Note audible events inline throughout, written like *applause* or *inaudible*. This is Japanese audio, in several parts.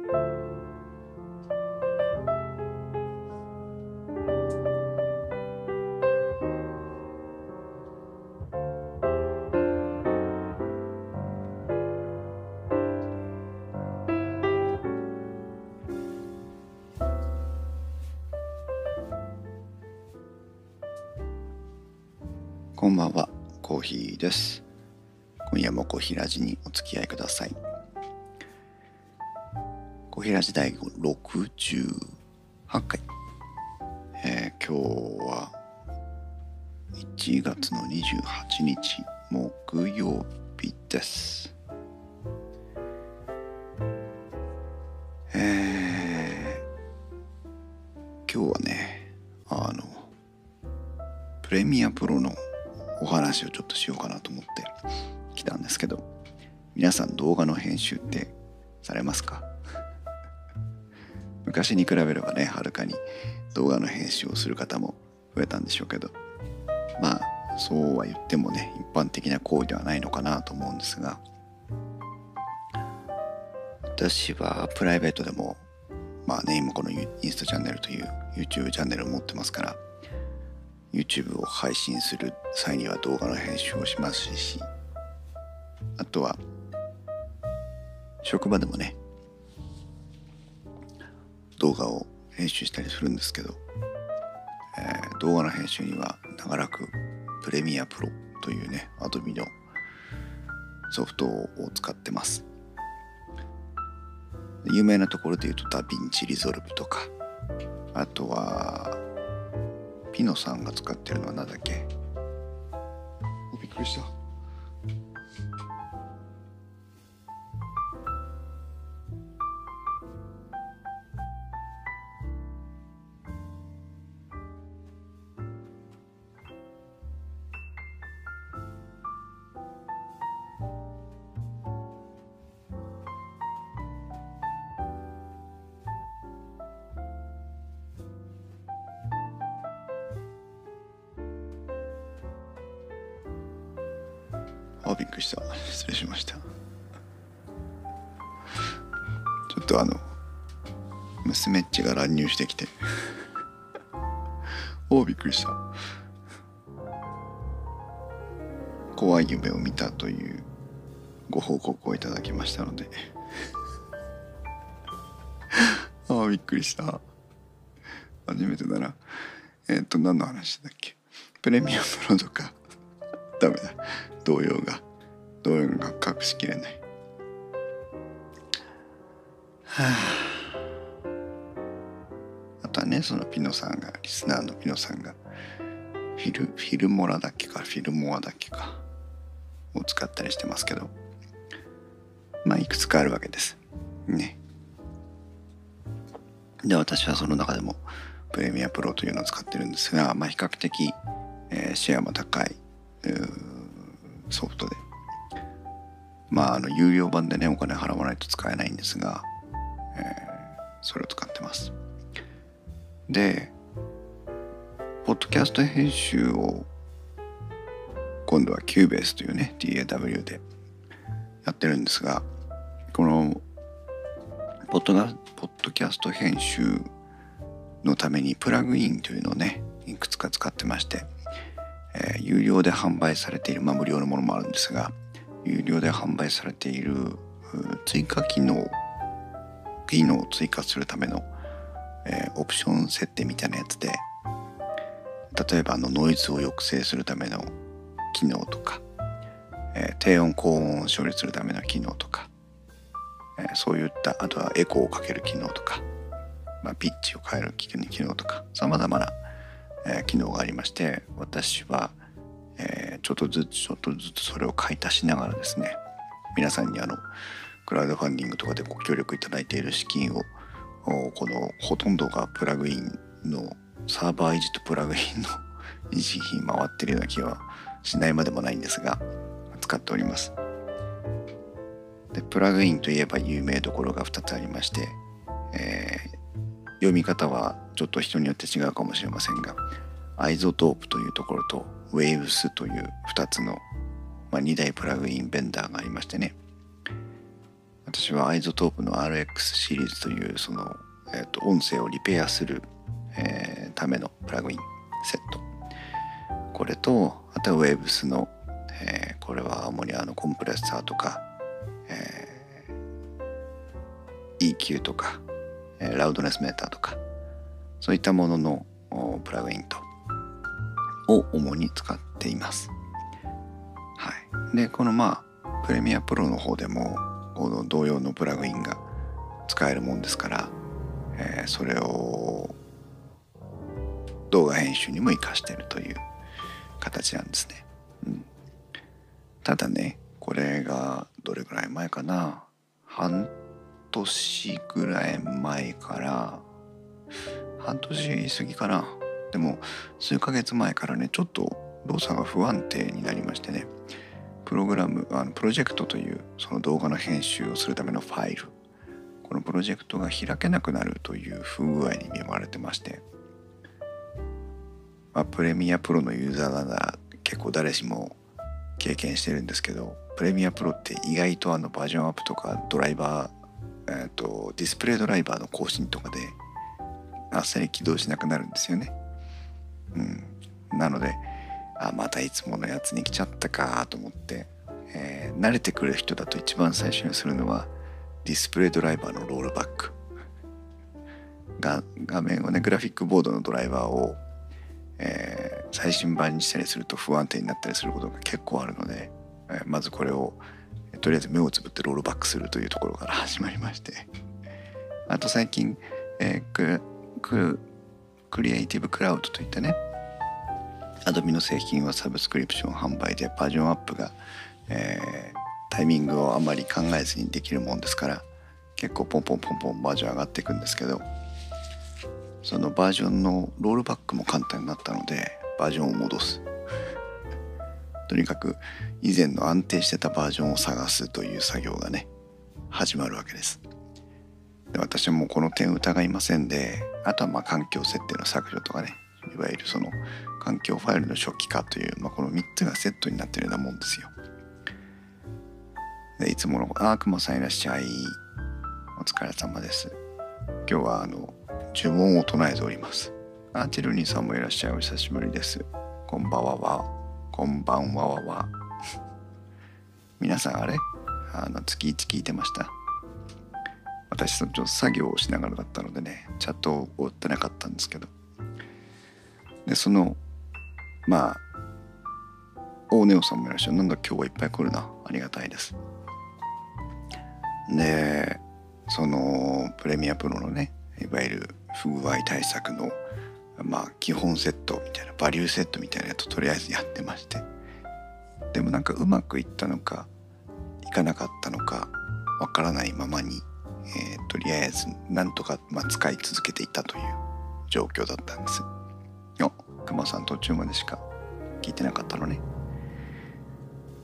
こんばんは、コーヒーです。今夜もコーヒーラジにお付き合いください。コーヒーラジ第68回。えー、今日は1月の28日木曜日です。えー、今日はね、あの、プレミアプロのお話をちょっとしようかなと思って来たんですけど皆さん動画の編集ってされますか？昔に比べればねはるかに動画の編集をする方も増えたんでしょうけどまあそうは言ってもね一般的な行為ではないのかなと思うんですが。私はプライベートでもまあね今このインスタチャンネルという YouTube チャンネルを持ってますから YouTube を配信する際には動画の編集をしますしあとは職場でもね動画を編集したりするんですけど、えー、動画の編集には長らくプレミアプロというね Adobe のソフトを使ってます。有名なところで言うと DaVinci Resolve とかあとはピノさんが使ってるのは何だっけ？びっくりした。びっくりした。失礼しました。ちょっとあの娘っちが乱入してきて。おおびっくりした。怖い夢を見たというご報告をいただきましたので。ああびっくりした。初めてだな。えっ、ー、と何の話だっけ？プレミアムロードか。ダメだ。動揺が。動揺が隠しきれない。はあ。あとはねそのピノさんがリスナーのピノさんがフィルフィルモラだっけかフィルモアだっけかを使ったりしてますけど。まあいくつかあるわけです。ね。で私はその中でもプレミアプロというのを使ってるんですが、まあ、比較的、えー、シェアも高いソフトでまああの有料版でねお金払わないと使えないんですが、えー、それを使ってます。でポッドキャスト編集を今度は Cubase というね DAW でやってるんですがこのポッドポッドキャスト編集のためにプラグインというのをねいくつか使ってましてえー、有料で販売されている、まあ、無料のものもあるんですが有料で販売されている追加機能機能を追加するための、えー、オプション設定みたいなやつで例えばあのノイズを抑制するための機能とか、えー、低音高音を処理するための機能とか、えー、そういったあとはエコーをかける機能とか、まあ、ピッチを変える機能とかさまざまなえ、機能がありまして私は、えー、ちょっとずつちょっとずつそれを買い足しながらですね皆さんにあのクラウドファンディングとかでご協力いただいている資金をこのほとんどがプラグインのサーバー維持とプラグインの維持費回ってるような気はしないまでもないんですが使っております。でプラグインといえば有名どころが2つありまして、えー、読み方はちょっと人によって違うかもしれませんが iZotope というところと Waves という2つの、まあ、2大プラグインベンダーがありましてね。私はアイゾトープの RX シリーズというその、えーと、音声をリペアする、えー、ためのプラグインセット。これとあとは Waves の、えー、これは主にあのコンプレッサーとか、えー、EQ とか、えー、ラウドネスメーターとかそういったもののプラグインとを主に使っています。はい、でこのまあプレミアプロの方でもこの同様のプラグインが使えるもんですから、えー、それを動画編集にも活かしてるという形なんですね。うん、ただねこれがどれぐらい前かな？半年ぐらい前から半年過ぎかな？でも数ヶ月前からねちょっと動作が不安定になりましてね。プログラムあのプロジェクトというその動画の編集をするためのファイル。このプロジェクトが開けなくなるという不具合に見舞われてまして、まあ、プレミアプロのユーザーなら結構誰しも経験してるんですけどプレミアプロって意外とあのバージョンアップとかドライバー、えーと、ディスプレイドライバーの更新とかであっさり起動しなくなるんですよね。うん、なのであまたいつものやつに来ちゃったかと思って、えー、慣れてくる人だと一番最初にするのはディスプレイドライバーのロールバック。*laughs* が画面をねグラフィックボードのドライバーを、えー、最新版にしたりすると不安定になったりすることが結構あるので、えー、まずこれをとりあえず目をつぶってロールバックするというところから始まりまして。あと最近、えー、ククリエイティブクラウドといったね Adobe の製品はサブスクリプション販売でバージョンアップが、えー、タイミングをあまり考えずにできるもんですから結構ポンポンポンポンバージョン上がっていくんですけどそのバージョンのロールバックも簡単になったのでバージョンを戻す。とにかく以前の安定してたバージョンを探すという作業がね始まるわけです。で私はもうこの点疑いませんであとはまあ環境設定の削除とかねいわゆるその環境ファイルの初期化という、まあ、この3つがセットになってるようなもんですよ。でいつもの「あくまさんいらっしゃい」「お疲れ様です」今日はあの呪文を唱えております。あチェルニーさんもいらっしゃいお久しぶりです。こんばんはわ。こんばんはわわ。*laughs* 皆さんあれ？あの月1聞いてました私ちょっと作業をしながらだったのでねチャットを追ってなかったんですけどでそのまあ大ネオさんもいらっしゃる。なんだ今日はいっぱい来るな。ありがたいです。でそのプレミアプロのねいわゆる不具合対策のまあ基本セットみたいなバリューセットみたいなやつととりあえずやってまして。でもなんかうまくいったのかいかなかったのかわからないままに、えー、とりあえずなんとか、まあ、使い続けていたという状況だったんです。あ熊さん途中までしか聞いてなかったのね。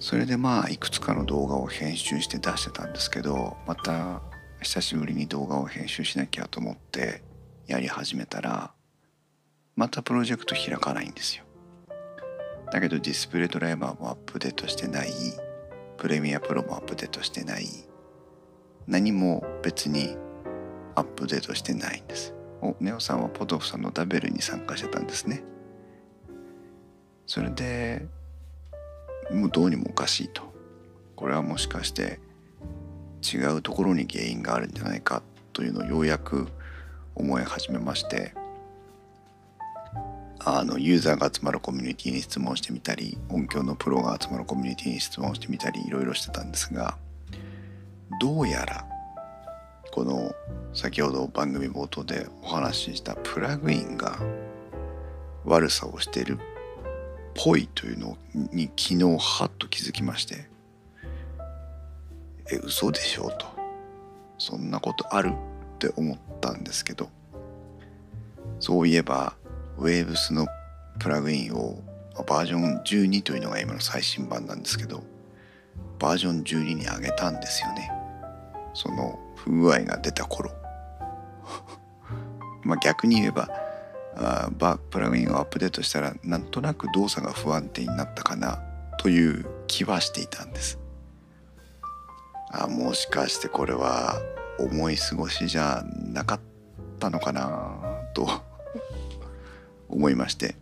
それでまあいくつかの動画を編集して出してたんですけどまた久しぶりに動画を編集しなきゃと思ってやり始めたらまたプロジェクト開かないんですよ。だけどディスプレイドライバーもアップデートしてないプレミアプロもアップデートしてない何も別にアップデートしてないんですおネオさんはポトフさんのダベルに参加してたんですねそれでもうどうにもおかしいと。これはもしかして違うところに原因があるんじゃないかというのをようやく思い始めまして。あのユーザーが集まるコミュニティに質問してみたり音響のプロが集まるコミュニティに質問してみたりいろいろしてたんですがどうやらこの先ほど番組冒頭でお話ししたプラグインが悪さをしてるぽいというのに昨日ハッと気づきましてえ嘘でしょとそんなことある？って思ったんですけどそういえば Waves のプラグインをバージョン12というのが今の最新版なんですけどバージョン12に上げたんですよね。その不具合が出た頃。*laughs* まあ逆に言えばあバプラグインをアップデートしたらなんとなく動作が不安定になったかなという気はしていたんです。あもしかしてこれは思い過ごしじゃなかったのかなと思いまして。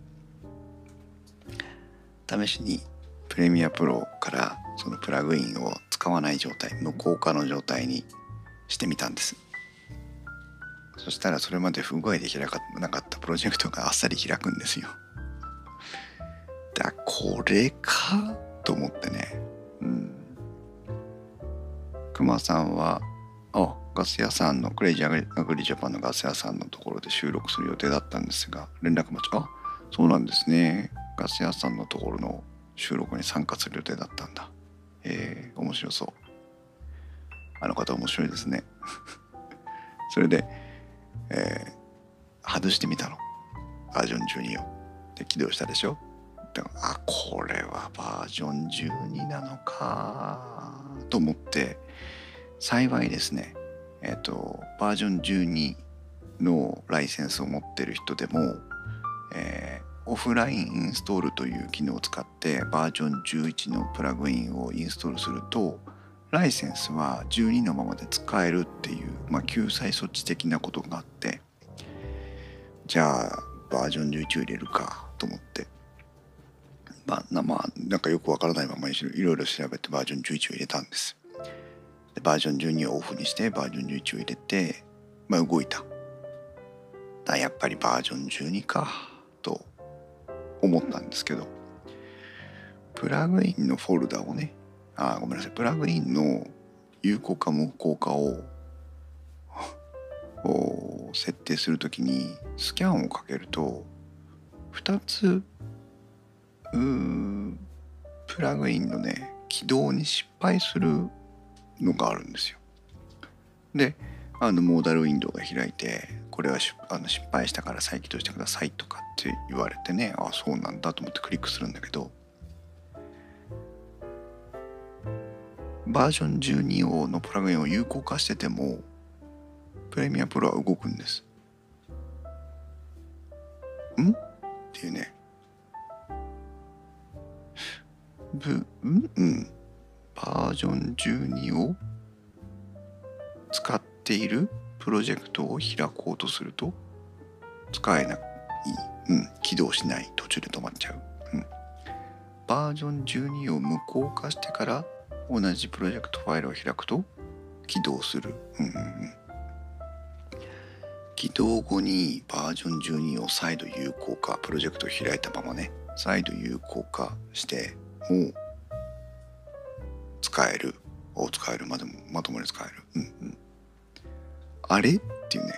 試しにプレミアプロからそのプラグインを使わない状態無効化の状態にしてみたんです。そしたらそれまで不具合で開かなかったプロジェクトがあっさり開くんですよ。だこれかと思ってね。うん。熊さんはあガス屋さんのクレイジーアグリジャパンのガス屋さんのところで収録する予定だったんですが連絡待ちあそうなんですね。ガス屋さんのところの収録に参加する予定だったんだ。えー、面白そう。あの方面白いですね。*laughs* それで、えー、外してみたの。バージョン12を。で起動したでしょ？であこれはバージョン12なのかと思って。幸いですね。えっ、ー、とバージョン12のライセンスを持ってる人でも、えー、オフラインインストールという機能を使ってバージョン11のプラグインをインストールするとライセンスは12のままで使えるっていう、まあ、救済措置的なことがあってじゃあバージョン11を入れるかと思って。まあまあなんかよくわからないままにいろいろ調べてバージョン11を入れたんです。でバージョン12をオフにしてバージョン11を入れて、まあ、動いた。だやっぱりバージョン12かと思ったんですけど。プラグインのフォルダをねあごめんなさいプラグインの有効か無効か *laughs* を設定するときにスキャンをかけると2つプラグインのね起動に失敗するのがあるんですよ。であのモーダルウィンドウが開いてこれはあの失敗したから再起動してくださいとかって言われてねああそうなんだと思ってクリックするんだけどバージョン12をのプラグインを有効化しててもプレミアプロは動くんです。ん？っていうね。ぶんうん。バージョン12を使っているプロジェクトを開こうとすると使えない、うん、起動しない。途中で止まっちゃう、うん、バージョン12を無効化してから同じプロジェクトファイルを開くと起動する、うんうんうん、起動後にバージョン12を再度有効化プロジェクトを開いたままね。再度有効化してもう使える。を使える。までもまともに使える。うんうん。あれ？っていうね。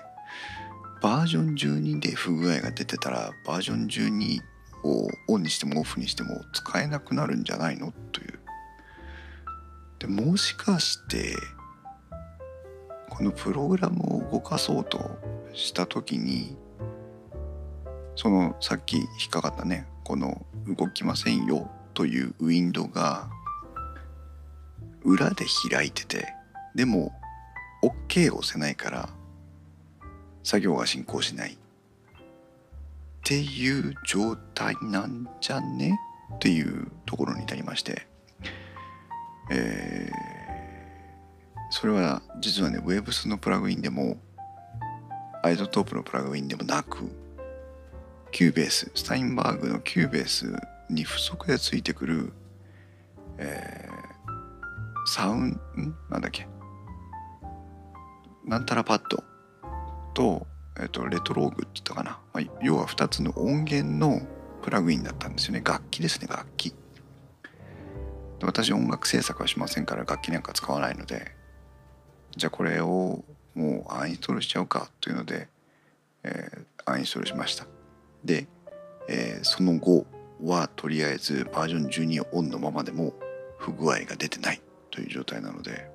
バージョン12で不具合が出てたらバージョン12をオンにしてもオフにしても使えなくなるんじゃないの？という。でもしかしてこのプログラムを動かそうとした時にそのさっき引っかかったねこの動きませんよというウィンドウが裏で開いててでも OK を押せないから作業が進行しない。っていう状態なんじゃね？っていうところに至りまして。えー、それは実はね Waves のプラグインでも iZotope のプラグインでもなく Cubase Steinberg の Cubase に付属でついてくる、えー、サウンん？なんだっけ？なんたらパッド。と,、えーと、レトローグって言ったかな、まあ、要は2つの音源のプラグインだったんですよね。楽器ですね楽器。私音楽制作はしませんから楽器なんか使わないのでじゃあこれをもうアンインストールしちゃうかというので、えー、アンインストールしました。で、えー、その後はとりあえずバージョン12オンのままでも不具合が出てないという状態なので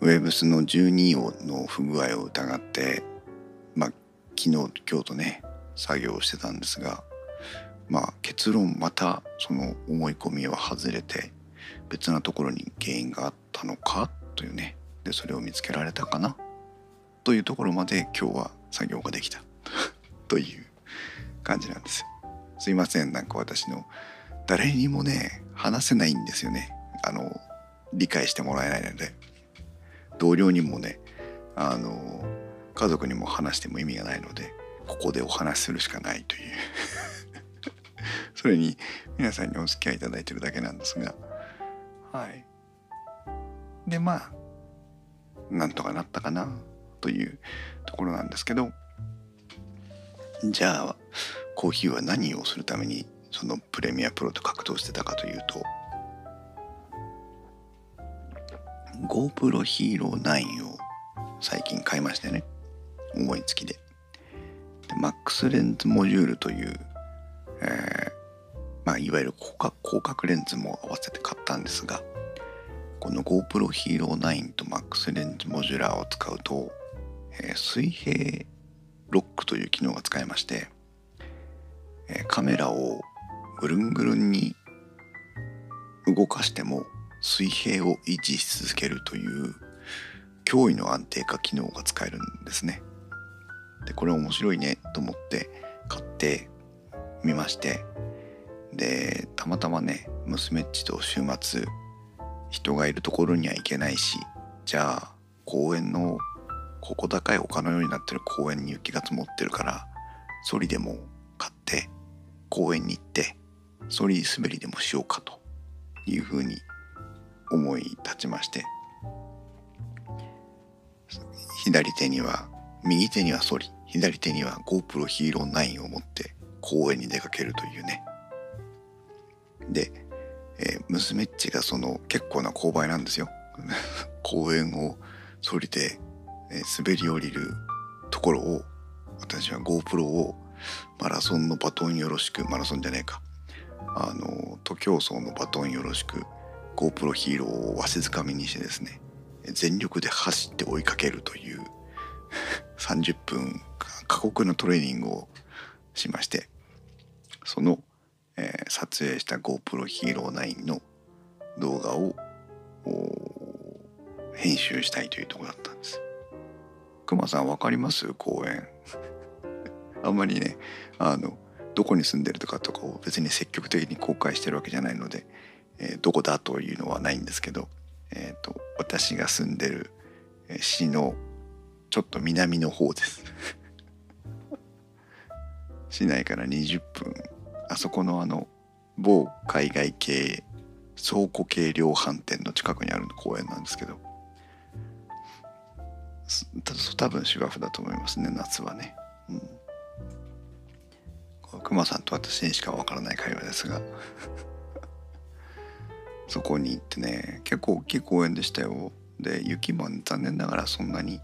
Webs の12の不具合を疑ってまあ昨日今日とね作業をしてたんですがまあ結論またその思い込みは外れて別なところに原因があったのかというね。でそれを見つけられたかな。というところまで今日は作業ができた。*laughs* という感じなんですすいません。なんか私の誰にもね話せないんですよね。あの理解してもらえないので。同僚にもねあの家族にも話しても意味がないのでここでお話しするしかないという。それに皆さんにお付き合いいただいてるだけなんですが。はい。でまあなんとかなったかなというところなんですけど。じゃあコーヒーは何をするためにそのプレミアプロと格闘してたかというと。GoPro Hero 9を最近買いましてね。思いつきで。でマックスレンズモジュールという、えー、まあ、いわゆる広角広角レンズも合わせて買ったんですがこの GoPro Hero 9とマックスレンズモジュラーを使うと、えー、水平ロックという機能が使えまして、えー、カメラをぐるんぐるんに動かしても水平を維持し続けるという驚異の安定化機能が使えるんですね。でこれ面白いねと思って買ってみましてでたまたまね娘っちと週末人がいるところには行けないしじゃあ公園のここ高い丘のようになってる公園に雪が積もってるからソリでも買って公園に行ってソリ滑りでもしようかというふうに思い立ちまして。左手には右手にはソリ左手には GoPro Hero 9を持って公園に出かけるというね。で、えー、娘っちがその結構な勾配なんですよ。*laughs* 公園をソリで、えー、滑り降りるところを私は GoPro をマラソンのバトンよろしくマラソンじゃねえか。あの徒競走のバトンよろしく GoPro ヒーローをわしづかみにしてですね全力で走って追いかけるという *laughs* 30分過酷なトレーニングをしましてその、えー、撮影した GoPro Hero 9の動画を編集したいというとこだったんです。くまさん分かります？公園。*laughs* あんまりねあのどこに住んでるとかとかを別に積極的に公開してるわけじゃないので、えー、どこだというのはないんですけど、えーと、私が住んでる市のちょっと南の方です。*laughs* 市内から20分あそこのあの某海外系倉庫系量販店の近くにある公園なんですけど。多分芝生だと思いますね夏はね。うん。熊さんと私にしかわからない会話ですが。*laughs* そこに行ってね結構大きい公園でしたよ。で雪も残念ながらそんなに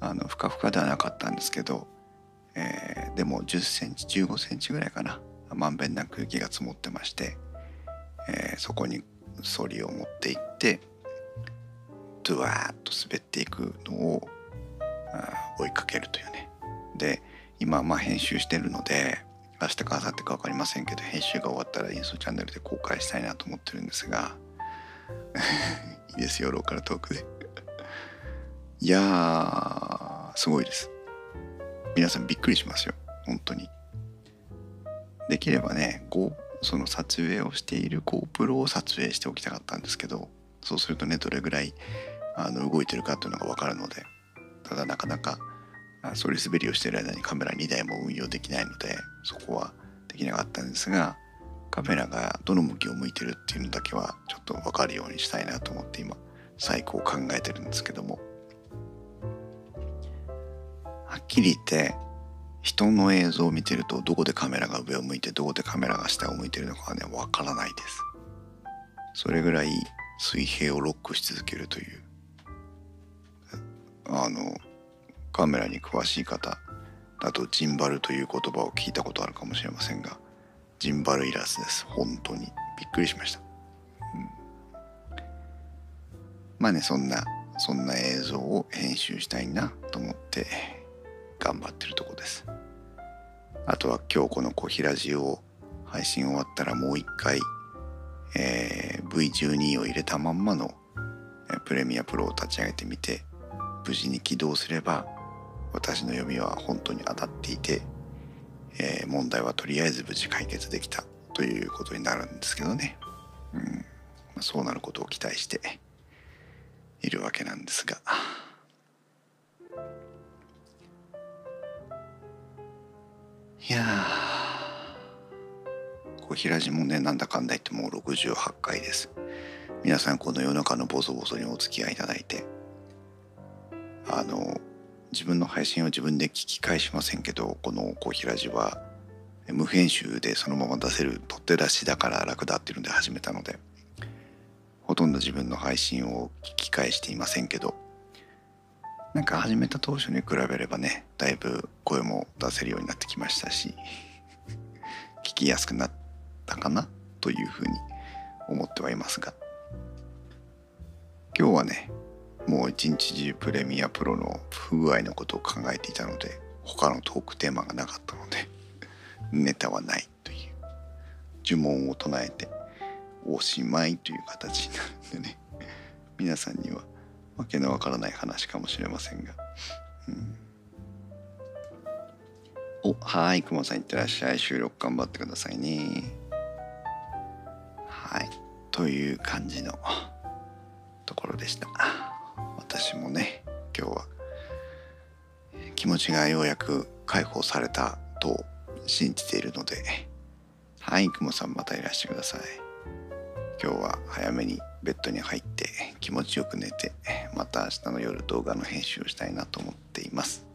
あのふかふかではなかったんですけど、えー、でも1 0センチ1 5センチぐらいかな。まんべんなく雪が積もってまして、えー、そこにソリを持って行ってドゥワーッと滑っていくのを追いかけるというね。で今まあ編集してるので明日か明後日か分かりませんけど編集が終わったらインストチャンネルで公開したいなと思ってるんですが *laughs* いいですよローカルトークで。いやーすごいです。皆さんびっくりしますよ。本当に。できればねその撮影をしている GoPro を撮影しておきたかったんですけどそうするとねどれぐらいあの動いてるかっていうのが分かるのでただなかなかそれ滑りをしている間にカメラ2台も運用できないのでそこはできなかったんですがカメラがどの向きを向いてるっていうのだけはちょっと分かるようにしたいなと思って今最高考えてるんですけども。はっきり言って人の映像を見てるとどこでカメラが上を向いてどこでカメラが下を向いてるのかはね分からないです。それぐらい水平をロックし続けるという。あのカメラに詳しい方だとジンバルという言葉を聞いたことあるかもしれませんがジンバルいらずです。本当に。びっくりしました、うん、まあねそんなそんな映像を編集したいなと思って。頑張ってるとこです。あとは今日この小平寺を配信終わったらもう一回、えー、V12 を入れたまんまのプレミアプロを立ち上げてみて無事に起動すれば私の読みは本当に当たっていて、えー、問題はとりあえず無事解決できたということになるんですけどね。うん、そうなることを期待しているわけなんですが。いやー。小平寺もねなんだかんだ言ってもう68回です。皆さんこの夜中のボソボソにお付き合いいただいて。あの自分の配信を自分で聞き返しませんけどこの小平寺は無編集でそのまま出せる取って出しだから楽だっていうので始めたのでほとんど自分の配信を聞き返していませんけどなんか始めた当初に比べればねだいぶ声も出せるようになってきましたし *laughs* 聞きやすくなったかなというふうに思ってはいますが。今日はねもう一日中プレミアプロの不具合のことを考えていたので他のトークテーマがなかったので *laughs* ネタはないという呪文を唱えておしまいという形になるんでね。皆さんにはわけのわからない話かもしれませんが、うん、おはいくまさんいってらっしゃい。収録頑張ってくださいね。はい。という感じのところでした。私もね今日は気持ちがようやく解放されたと信じているので。はいくもさんまたいらしてください。今日は早めにベッドに入って気持ちよく寝てまた明日の夜動画の編集をしたいなと思っています。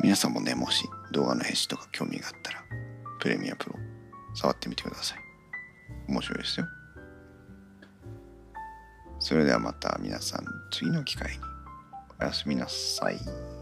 皆さんもねもし動画の編集とか興味があったらプレミアプロ触ってみてください。面白いですよ。それではまた皆さん次の機会に。おやすみなさい。